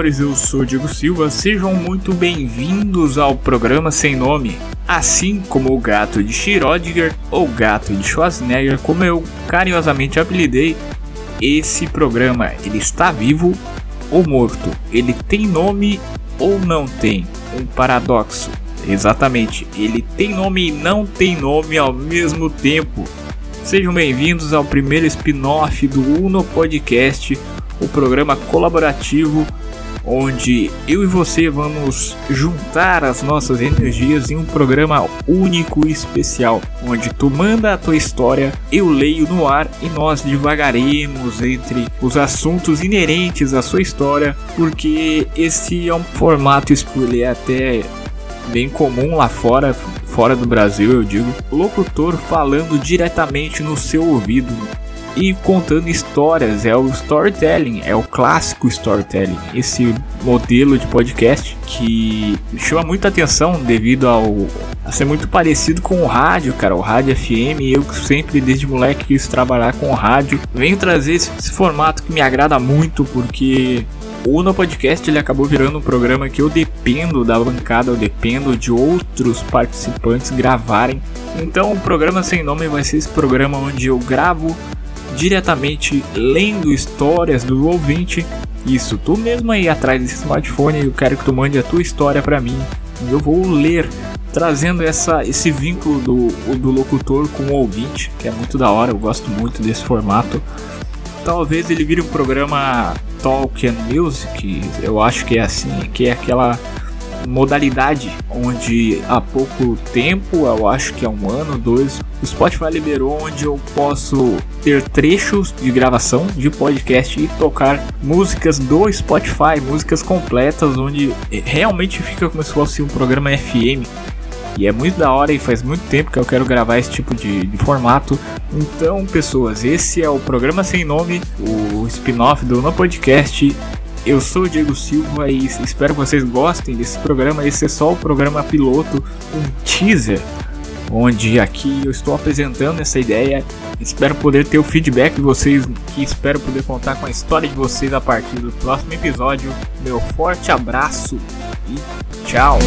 senhores, eu sou Diego Silva, sejam muito bem-vindos ao programa Sem Nome. Assim como o gato de Schrödinger ou gato de Schwarzenegger, como eu carinhosamente apelidei, esse programa ele está vivo ou morto? Ele tem nome ou não tem? Um paradoxo. Exatamente, ele tem nome e não tem nome ao mesmo tempo. Sejam bem-vindos ao primeiro spin-off do Uno Podcast, o programa colaborativo onde eu e você vamos juntar as nossas energias em um programa único e especial, onde tu manda a tua história, eu leio no ar e nós divagaremos entre os assuntos inerentes à sua história, porque esse é um formato é até bem comum lá fora, fora do Brasil, eu digo, locutor falando diretamente no seu ouvido e contando histórias, é o storytelling, é o clássico storytelling. Esse modelo de podcast que chama muita atenção devido ao a ser muito parecido com o rádio, cara, o rádio FM. Eu sempre desde moleque quis trabalhar com o rádio. Venho trazer esse, esse formato que me agrada muito porque o Uno Podcast ele acabou virando um programa que eu dependo da bancada, eu dependo de outros participantes gravarem. Então o programa sem nome vai ser esse programa onde eu gravo diretamente lendo histórias do ouvinte. Isso, tu mesmo aí atrás desse smartphone, eu quero que tu mande a tua história para mim. Eu vou ler, trazendo essa, esse vínculo do, do locutor com o ouvinte, que é muito da hora, eu gosto muito desse formato. Talvez ele vire um programa Talk and Music, eu acho que é assim, que é aquela modalidade onde há pouco tempo, eu acho que há um ano, dois, o Spotify liberou onde eu posso ter trechos de gravação de podcast e tocar músicas do Spotify, músicas completas, onde realmente fica como se fosse um programa FM. E é muito da hora e faz muito tempo que eu quero gravar esse tipo de, de formato. Então, pessoas, esse é o programa sem nome, o spin-off do No Podcast. Eu sou o Diego Silva e espero que vocês gostem desse programa. Esse é só o programa piloto, um teaser, onde aqui eu estou apresentando essa ideia. Espero poder ter o feedback de vocês, que espero poder contar com a história de vocês a partir do próximo episódio. Meu forte abraço e tchau!